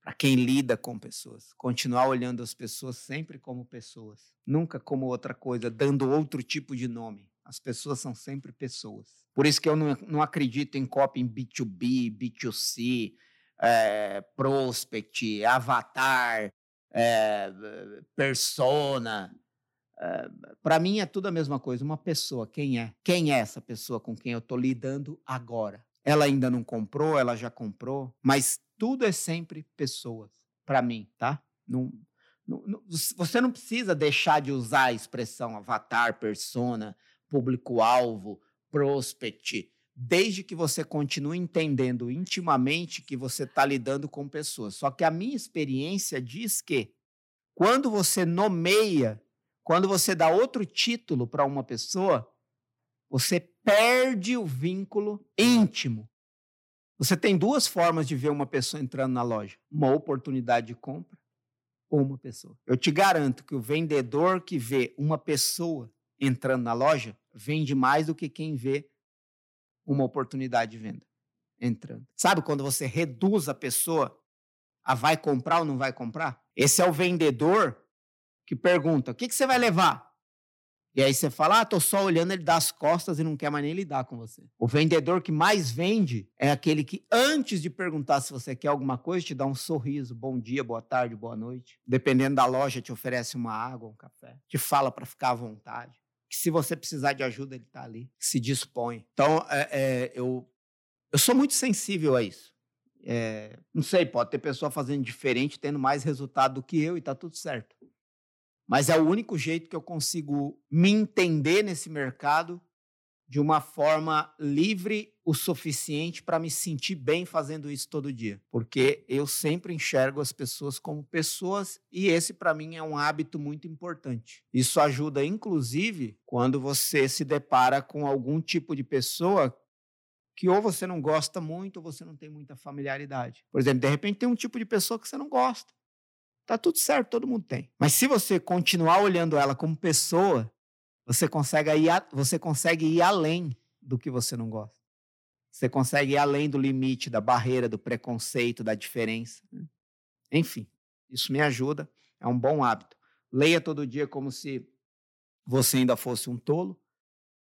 para quem lida com pessoas. Continuar olhando as pessoas sempre como pessoas, nunca como outra coisa, dando outro tipo de nome. As pessoas são sempre pessoas. Por isso que eu não, não acredito em copy em B2B, B2C, é, prospect, avatar, é, persona. É, Para mim é tudo a mesma coisa. Uma pessoa, quem é? Quem é essa pessoa com quem eu estou lidando agora? Ela ainda não comprou, ela já comprou, mas tudo é sempre pessoas. Para mim, tá? Não, você não precisa deixar de usar a expressão avatar, persona, público-alvo, prospect, desde que você continue entendendo intimamente que você está lidando com pessoas. Só que a minha experiência diz que quando você nomeia, quando você dá outro título para uma pessoa, você perde o vínculo íntimo. Você tem duas formas de ver uma pessoa entrando na loja: uma oportunidade de compra ou uma pessoa. Eu te garanto que o vendedor que vê uma pessoa entrando na loja vende mais do que quem vê uma oportunidade de venda entrando. Sabe quando você reduz a pessoa a vai comprar ou não vai comprar? Esse é o vendedor que pergunta: o que, que você vai levar? E aí você fala, ah, tô só olhando, ele dá as costas e não quer mais nem lidar com você. O vendedor que mais vende é aquele que, antes de perguntar se você quer alguma coisa, te dá um sorriso, bom dia, boa tarde, boa noite. Dependendo da loja, te oferece uma água, um café. Te fala para ficar à vontade que se você precisar de ajuda, ele está ali, se dispõe. Então, é, é, eu, eu sou muito sensível a isso. É, não sei, pode ter pessoa fazendo diferente, tendo mais resultado do que eu e está tudo certo. Mas é o único jeito que eu consigo me entender nesse mercado de uma forma livre o suficiente para me sentir bem fazendo isso todo dia, porque eu sempre enxergo as pessoas como pessoas e esse para mim é um hábito muito importante. Isso ajuda inclusive quando você se depara com algum tipo de pessoa que ou você não gosta muito ou você não tem muita familiaridade. Por exemplo, de repente tem um tipo de pessoa que você não gosta. Tá tudo certo, todo mundo tem. Mas se você continuar olhando ela como pessoa, você consegue ir, a, você consegue ir além do que você não gosta. Você consegue ir além do limite, da barreira, do preconceito, da diferença. Né? Enfim, isso me ajuda, é um bom hábito. Leia todo dia como se você ainda fosse um tolo.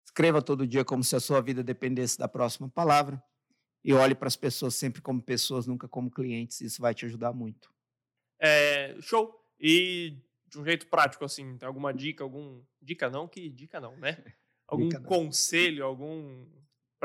Escreva todo dia como se a sua vida dependesse da próxima palavra. E olhe para as pessoas sempre como pessoas, nunca como clientes. Isso vai te ajudar muito. É, show. E de um jeito prático, assim, tem alguma dica, algum. Dica não, que dica não, né? Algum não. conselho, algum.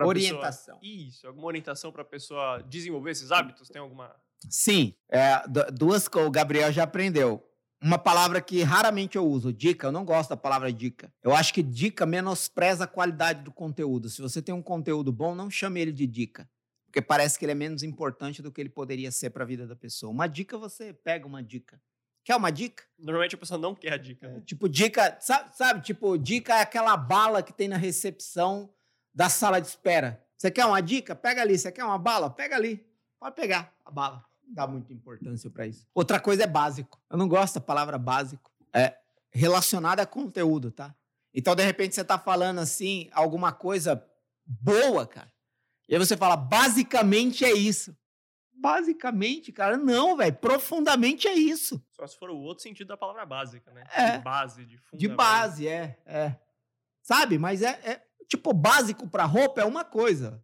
Orientação. Pessoa, isso, alguma orientação para a pessoa desenvolver esses hábitos? Tem alguma. Sim, é, duas que o Gabriel já aprendeu. Uma palavra que raramente eu uso, dica. Eu não gosto da palavra dica. Eu acho que dica menospreza a qualidade do conteúdo. Se você tem um conteúdo bom, não chame ele de dica. Porque parece que ele é menos importante do que ele poderia ser para a vida da pessoa. Uma dica, você pega uma dica. Quer uma dica? Normalmente a pessoa não quer a dica. Né? Tipo, dica, sabe, sabe? Tipo, dica é aquela bala que tem na recepção da sala de espera. Você quer uma dica? Pega ali. Você quer uma bala? Pega ali. Pode pegar a bala. Não dá muita importância para isso. Outra coisa é básico. Eu não gosto da palavra básico. É relacionada a conteúdo, tá? Então, de repente, você está falando assim, alguma coisa boa, cara. E aí você fala, basicamente é isso. Basicamente, cara, não, velho. Profundamente é isso. Só se for o outro sentido da palavra básica, né? É. De base, de fundamento. De base, é, é. Sabe? Mas é, é tipo, básico para roupa é uma coisa.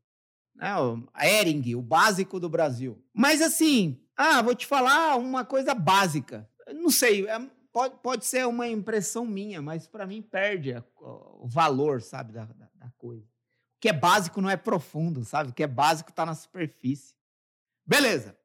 Né? O Ering, o básico do Brasil. Mas assim, ah, vou te falar uma coisa básica. Não sei, é, pode, pode ser uma impressão minha, mas para mim perde a, o valor, sabe, da, da, da coisa. O que é básico não é profundo, sabe? O que é básico está na superfície. Beleza.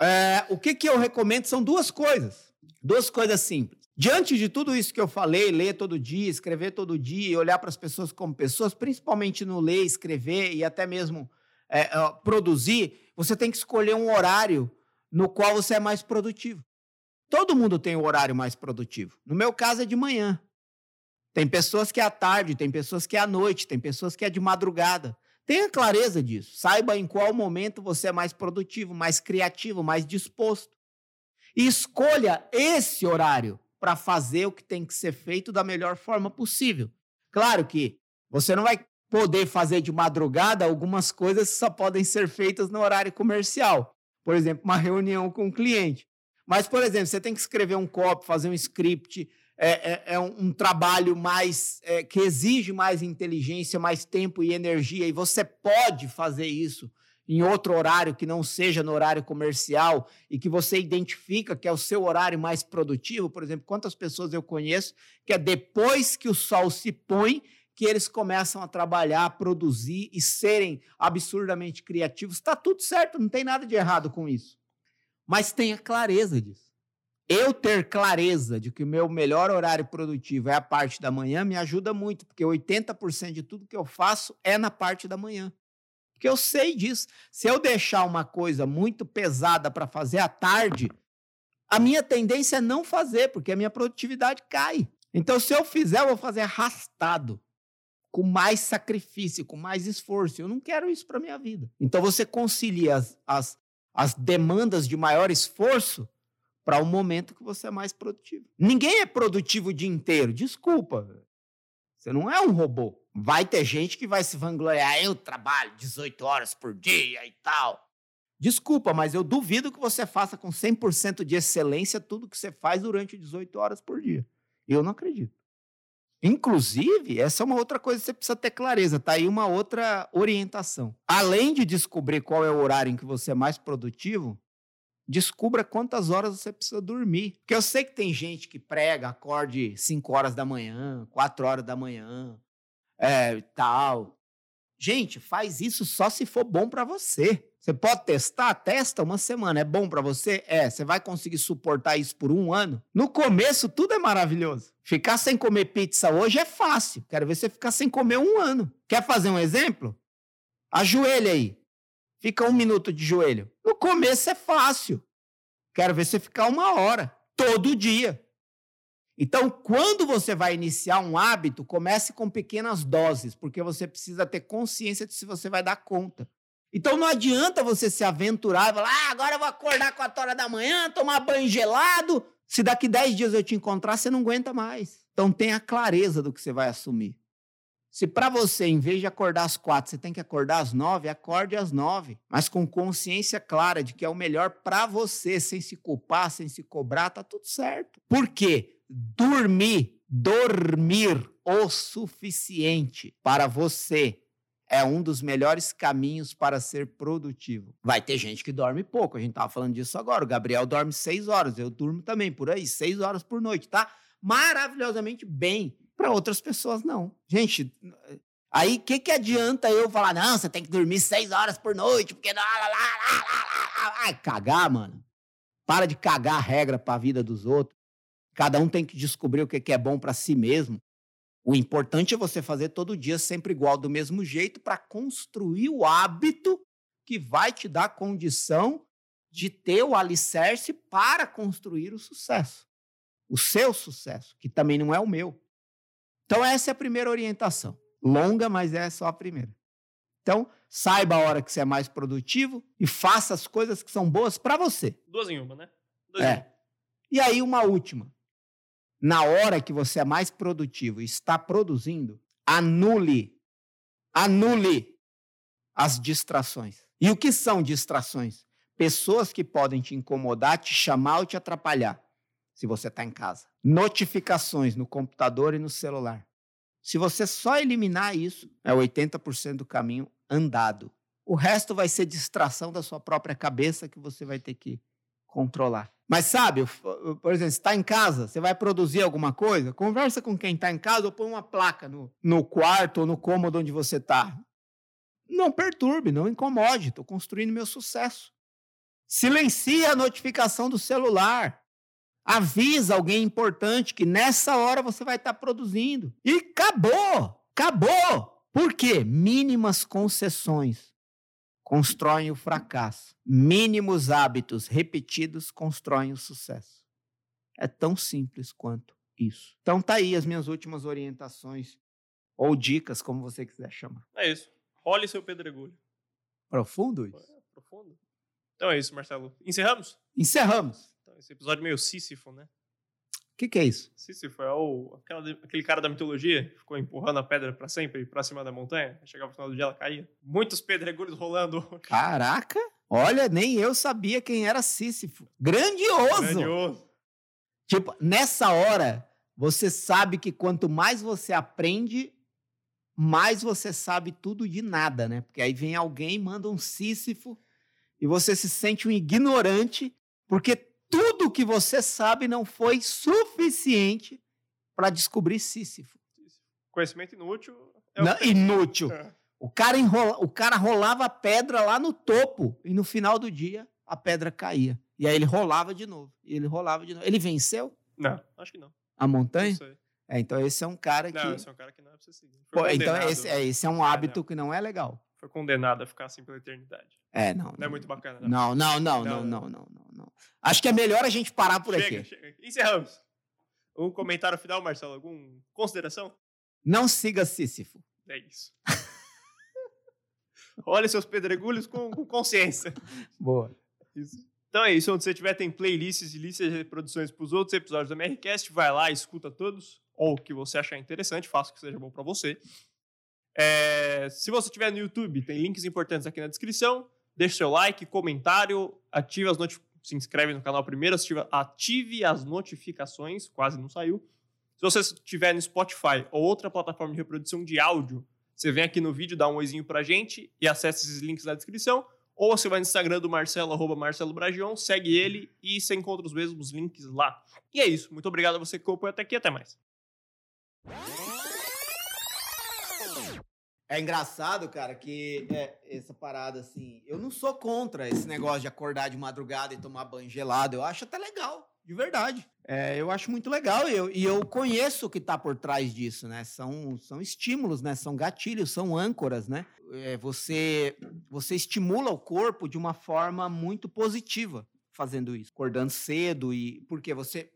É, o que, que eu recomendo são duas coisas. Duas coisas simples. Diante de tudo isso que eu falei, ler todo dia, escrever todo dia olhar para as pessoas como pessoas, principalmente no ler, escrever e até mesmo é, produzir, você tem que escolher um horário no qual você é mais produtivo. Todo mundo tem um horário mais produtivo. No meu caso é de manhã. Tem pessoas que é à tarde, tem pessoas que é à noite, tem pessoas que é de madrugada. Tenha clareza disso. Saiba em qual momento você é mais produtivo, mais criativo, mais disposto. E escolha esse horário para fazer o que tem que ser feito da melhor forma possível. Claro que você não vai poder fazer de madrugada algumas coisas só podem ser feitas no horário comercial. Por exemplo, uma reunião com um cliente. Mas, por exemplo, você tem que escrever um copy, fazer um script, é, é, é um, um, trabalho mais é, que exige mais inteligência, mais tempo e energia, e você pode fazer isso em outro horário que não seja no horário comercial e que você identifica que é o seu horário mais produtivo. Por exemplo, quantas pessoas eu conheço que é depois que o sol se põe que eles começam a trabalhar, produzir e serem absurdamente criativos. Está tudo certo, não tem nada de errado com isso. Mas tenha clareza disso. Eu ter clareza de que o meu melhor horário produtivo é a parte da manhã me ajuda muito, porque 80% de tudo que eu faço é na parte da manhã. Porque eu sei disso. Se eu deixar uma coisa muito pesada para fazer à tarde, a minha tendência é não fazer, porque a minha produtividade cai. Então, se eu fizer, eu vou fazer arrastado, com mais sacrifício, com mais esforço. Eu não quero isso para minha vida. Então, você concilia as, as, as demandas de maior esforço para o um momento que você é mais produtivo. Ninguém é produtivo o dia inteiro. Desculpa. Você não é um robô. Vai ter gente que vai se vangloriar. Eu trabalho 18 horas por dia e tal. Desculpa, mas eu duvido que você faça com 100% de excelência tudo que você faz durante 18 horas por dia. Eu não acredito. Inclusive, essa é uma outra coisa que você precisa ter clareza, tá aí uma outra orientação. Além de descobrir qual é o horário em que você é mais produtivo, descubra quantas horas você precisa dormir. Porque eu sei que tem gente que prega, acorde 5 horas da manhã, 4 horas da manhã, é, tal. Gente, faz isso só se for bom para você. Você pode testar? Testa uma semana. É bom para você? É. Você vai conseguir suportar isso por um ano? No começo, tudo é maravilhoso. Ficar sem comer pizza hoje é fácil. Quero ver você ficar sem comer um ano. Quer fazer um exemplo? Ajoelha aí. Fica um minuto de joelho. No começo é fácil. Quero ver você ficar uma hora. Todo dia. Então, quando você vai iniciar um hábito, comece com pequenas doses, porque você precisa ter consciência de se você vai dar conta. Então não adianta você se aventurar e falar, ah, agora eu vou acordar 4 horas da manhã, tomar banho gelado. Se daqui 10 dias eu te encontrar, você não aguenta mais. Então tenha clareza do que você vai assumir. Se para você, em vez de acordar às quatro, você tem que acordar às nove, acorde às nove, mas com consciência clara de que é o melhor para você, sem se culpar, sem se cobrar, tá tudo certo. Por quê? Dormir, dormir o suficiente para você é um dos melhores caminhos para ser produtivo. Vai ter gente que dorme pouco, a gente estava falando disso agora. O Gabriel dorme seis horas, eu durmo também por aí, seis horas por noite, tá? Maravilhosamente bem. Para outras pessoas, não. Gente, aí o que, que adianta eu falar, não, você tem que dormir seis horas por noite, porque. Lá, cagar, mano. Para de cagar a regra para a vida dos outros. Cada um tem que descobrir o que é bom para si mesmo. O importante é você fazer todo dia sempre igual, do mesmo jeito, para construir o hábito que vai te dar condição de ter o alicerce para construir o sucesso. O seu sucesso, que também não é o meu. Então, essa é a primeira orientação. Longa, mas é só a primeira. Então, saiba a hora que você é mais produtivo e faça as coisas que são boas para você. Duas em uma, né? Duas é. E aí, uma última na hora que você é mais produtivo e está produzindo, anule, anule as distrações. E o que são distrações? Pessoas que podem te incomodar, te chamar ou te atrapalhar, se você está em casa. Notificações no computador e no celular. Se você só eliminar isso, é 80% do caminho andado. O resto vai ser distração da sua própria cabeça que você vai ter que controlar. Mas sabe, por exemplo, você está em casa, você vai produzir alguma coisa, conversa com quem está em casa ou põe uma placa no, no quarto ou no cômodo onde você está. Não perturbe, não incomode, estou construindo meu sucesso. Silencia a notificação do celular. Avisa alguém importante que nessa hora você vai estar tá produzindo. E acabou! Acabou! Por quê? Mínimas concessões constroem o fracasso. Mínimos hábitos repetidos constroem o sucesso. É tão simples quanto isso. Então tá aí as minhas últimas orientações ou dicas, como você quiser chamar. É isso. Role seu pedregulho. Profundo isso? É, profundo. Então é isso, Marcelo. Encerramos? Encerramos. Esse episódio meio Sísifo, né? O que, que, é isso? Sísifo é o, aquela, aquele cara da mitologia que ficou empurrando a pedra para sempre para cima da montanha. Chegava no final do dia, ela caía. Muitos pedregulhos rolando. Caraca! Olha, nem eu sabia quem era Sísifo. Grandioso! Grandioso! Tipo, nessa hora, você sabe que quanto mais você aprende, mais você sabe tudo de nada, né? Porque aí vem alguém, manda um Sísifo e você se sente um ignorante, porque tudo que você sabe não foi suficiente para descobrir Sísifo. Conhecimento inútil. É não, inútil. É. O cara, enrola, o cara rolava a pedra lá no topo e no final do dia a pedra caía. E aí ele rolava de novo. E ele rolava de novo. Ele venceu? Não, acho que não. A montanha? Não sei. É, então esse é um cara que. Não, esse é um cara que não é pra você seguir. Pô, então esse, é, esse é um hábito que não é legal. Foi condenado a ficar assim pela eternidade. É, não. Não é muito bacana. Não, não, não, não, não, não, não, não. Acho que é melhor a gente parar por chega, aqui. chega. Encerramos. Um comentário final, Marcelo? Alguma consideração? Não siga Sísifo. É isso. Olha seus pedregulhos com, com consciência. Boa. Isso. Então é isso. Onde você tiver, tem playlists e listas de reproduções para os outros episódios da MRCast. Vai lá, escuta todos. Ou o que você achar interessante, faça o que seja bom para você. É, se você estiver no YouTube, tem links importantes aqui na descrição. Deixe seu like, comentário, ative as se inscreve no canal primeiro, ative, ative as notificações, quase não saiu. Se você estiver no Spotify ou outra plataforma de reprodução de áudio, você vem aqui no vídeo, dá um oizinho pra gente e acessa esses links na descrição. Ou você vai no Instagram do Marcelo, arroba Marcelo Bragion, segue ele e você encontra os mesmos links lá. E é isso. Muito obrigado a você que acompanhou até aqui. Até mais. É engraçado, cara, que é, essa parada assim. Eu não sou contra esse negócio de acordar de madrugada e tomar banho gelado. Eu acho até legal, de verdade. É, eu acho muito legal e eu, e eu conheço o que está por trás disso, né? São, são estímulos, né? São gatilhos, são âncoras, né? É, você, você estimula o corpo de uma forma muito positiva fazendo isso, acordando cedo e porque você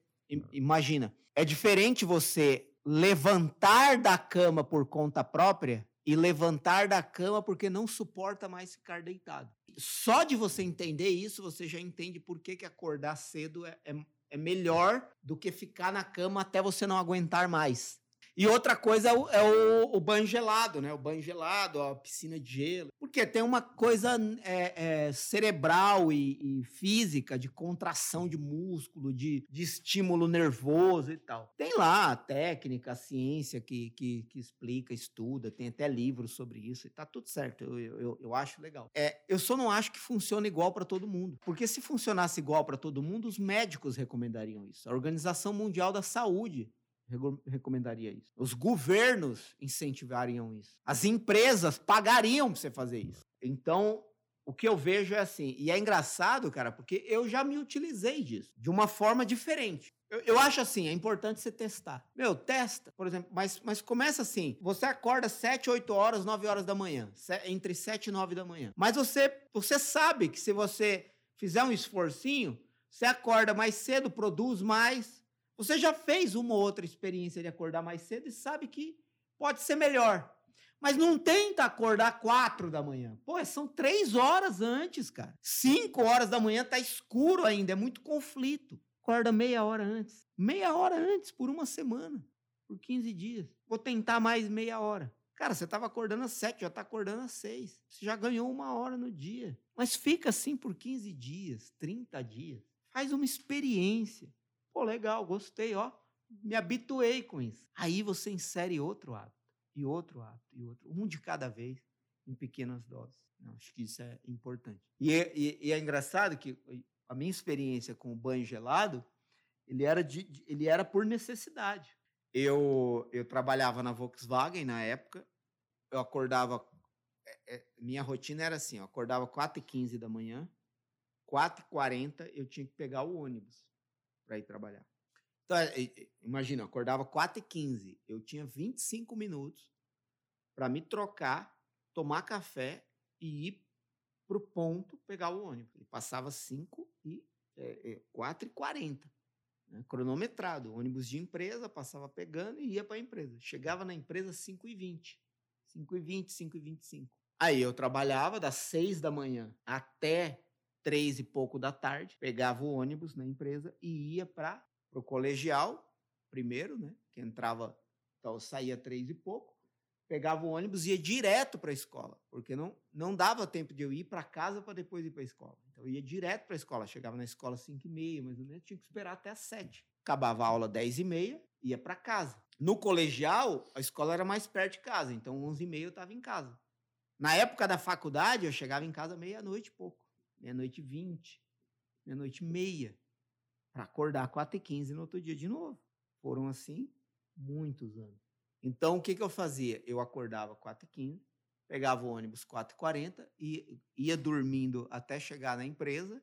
imagina, é diferente você levantar da cama por conta própria e levantar da cama porque não suporta mais ficar deitado. Só de você entender isso, você já entende por que, que acordar cedo é, é, é melhor do que ficar na cama até você não aguentar mais. E outra coisa é o, é o, o, banho gelado, né? O banho gelado, a piscina de gelo. Porque tem uma coisa é, é, cerebral e, e, física, de contração de músculo, de, de, estímulo nervoso e tal. Tem lá a técnica, a ciência que, que, que, explica, estuda, tem até livros sobre isso e tá tudo certo. Eu, eu, eu acho legal. É, eu só não acho que funciona igual para todo mundo. Porque se funcionasse igual para todo mundo, os médicos recomendariam isso. A Organização Mundial da Saúde recomendaria isso. Os governos incentivariam isso. As empresas pagariam para você fazer isso. Então, o que eu vejo é assim, e é engraçado, cara, porque eu já me utilizei disso de uma forma diferente. Eu, eu, acho assim, é importante você testar. Meu, testa, por exemplo, mas, mas começa assim: você acorda 7, 8 horas, 9 horas da manhã, entre 7 e 9 da manhã. Mas você, você sabe que se você fizer um esforcinho, você acorda mais cedo, produz mais, você já fez uma ou outra experiência de acordar mais cedo e sabe que pode ser melhor. Mas não tenta acordar quatro da manhã. Pô, são três horas antes, cara. Cinco horas da manhã tá escuro ainda, é muito conflito. Acorda meia hora antes. Meia hora antes, por uma semana. Por 15 dias. Vou tentar mais meia hora. Cara, você estava acordando às sete, já está acordando às seis. Você já ganhou uma hora no dia. Mas fica assim por 15 dias, 30 dias. Faz uma experiência. Pô, legal, gostei, ó. Me habituei com isso. Aí você insere outro hábito, e outro hábito, e outro. Um de cada vez, em pequenas doses. Eu acho que isso é importante. E é, e, é engraçado que a minha experiência com o banho gelado, ele era, de, ele era por necessidade. Eu, eu trabalhava na Volkswagen na época, eu acordava. É, é, minha rotina era assim: eu acordava 4h15 da manhã, 4h40 eu tinha que pegar o ônibus para ir trabalhar. Então, é, imagina, eu acordava 4h15, eu tinha 25 minutos para me trocar, tomar café e ir para o ponto pegar o ônibus. Ele passava 5 e é, é, 4h40, né, cronometrado. Ônibus de empresa, passava pegando e ia para a empresa. Chegava na empresa 5h20, 5h20, 5h25. Aí eu trabalhava das 6 da manhã até três e pouco da tarde, pegava o ônibus na empresa e ia para o colegial, primeiro, né? Que entrava, então saía três e pouco, pegava o ônibus e ia direto para a escola, porque não, não dava tempo de eu ir para casa para depois ir para a escola. Então eu ia direto para a escola, chegava na escola às 5 e meia, ou menos, tinha que esperar até às 7. Acabava a aula 10 e meia, ia para casa. No colegial, a escola era mais perto de casa, então 11 e meia eu estava em casa. Na época da faculdade, eu chegava em casa meia-noite e pouco meia-noite e vinte, meia-noite meia, para acordar 4 e 15 no outro dia de novo. Foram assim muitos anos. Então, o que, que eu fazia? Eu acordava 4 e 15, pegava o ônibus 4 e 40 e ia dormindo até chegar na empresa,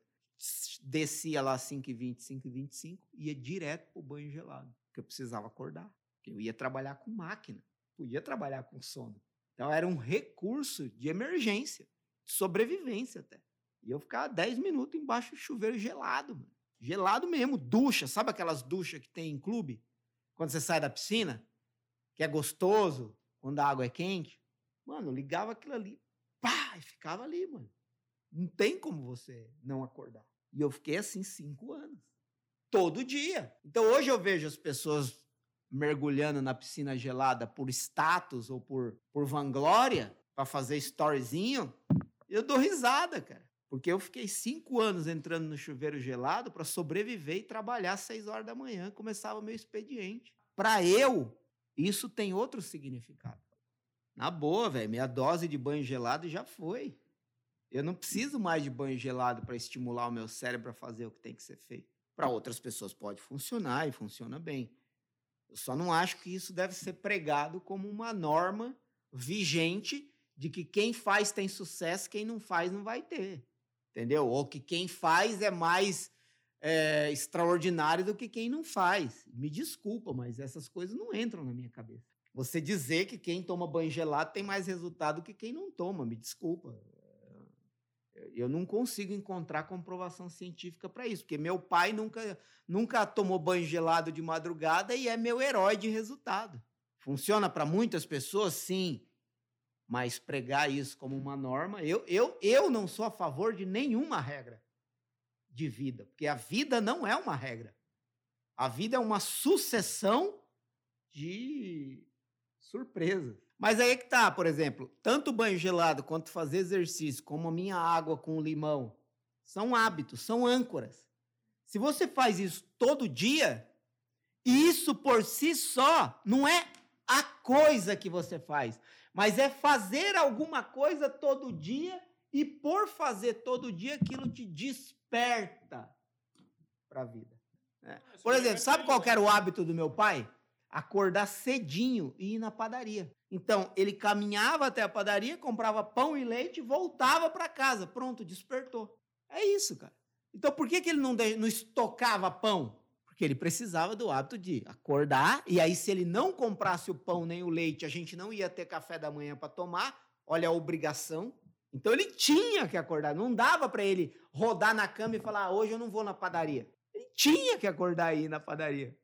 descia lá 5 e 20, 5 e 25, ia direto para o banho gelado, porque eu precisava acordar. Eu ia trabalhar com máquina, podia trabalhar com sono. Então era um recurso de emergência, de sobrevivência até. E eu ficava 10 minutos embaixo do chuveiro gelado, mano. Gelado mesmo, ducha. Sabe aquelas duchas que tem em clube? Quando você sai da piscina? Que é gostoso, quando a água é quente. Mano, eu ligava aquilo ali, pá, e ficava ali, mano. Não tem como você não acordar. E eu fiquei assim cinco anos. Todo dia. Então hoje eu vejo as pessoas mergulhando na piscina gelada por status ou por, por vanglória, para fazer storyzinho, eu dou risada, cara. Porque eu fiquei cinco anos entrando no chuveiro gelado para sobreviver e trabalhar às seis horas da manhã. Começava meu expediente. Para eu, isso tem outro significado. Na boa, velho, minha dose de banho gelado já foi. Eu não preciso mais de banho gelado para estimular o meu cérebro a fazer o que tem que ser feito. Para outras pessoas pode funcionar e funciona bem. Eu só não acho que isso deve ser pregado como uma norma vigente de que quem faz tem sucesso, quem não faz não vai ter. Entendeu? Ou que quem faz é mais é, extraordinário do que quem não faz. Me desculpa, mas essas coisas não entram na minha cabeça. Você dizer que quem toma banho gelado tem mais resultado que quem não toma, me desculpa. Eu não consigo encontrar comprovação científica para isso, porque meu pai nunca, nunca tomou banho gelado de madrugada e é meu herói de resultado. Funciona para muitas pessoas? Sim. Mas pregar isso como uma norma, eu, eu, eu não sou a favor de nenhuma regra de vida, porque a vida não é uma regra. A vida é uma sucessão de surpresas. Mas aí é que tá, por exemplo, tanto banho gelado quanto fazer exercício, como a minha água com limão, são hábitos, são âncoras. Se você faz isso todo dia, isso por si só não é a coisa que você faz, mas é fazer alguma coisa todo dia e por fazer todo dia aquilo te desperta para a vida. Né? Por exemplo, sabe qual era o hábito do meu pai? Acordar cedinho e ir na padaria. Então, ele caminhava até a padaria, comprava pão e leite e voltava para casa. Pronto, despertou. É isso, cara. Então, por que, que ele não, não estocava pão? Porque ele precisava do hábito de acordar, e aí, se ele não comprasse o pão nem o leite, a gente não ia ter café da manhã para tomar. Olha a obrigação. Então, ele tinha que acordar. Não dava para ele rodar na cama e falar: ah, hoje eu não vou na padaria. Ele tinha que acordar aí na padaria.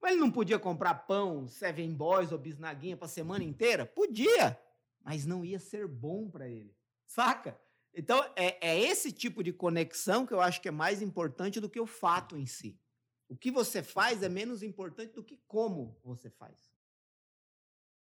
Mas ele não podia comprar pão, Seven Boys ou bisnaguinha para semana inteira? Podia, mas não ia ser bom para ele. Saca? Então, é, é esse tipo de conexão que eu acho que é mais importante do que o fato em si. O que você faz é menos importante do que como você faz.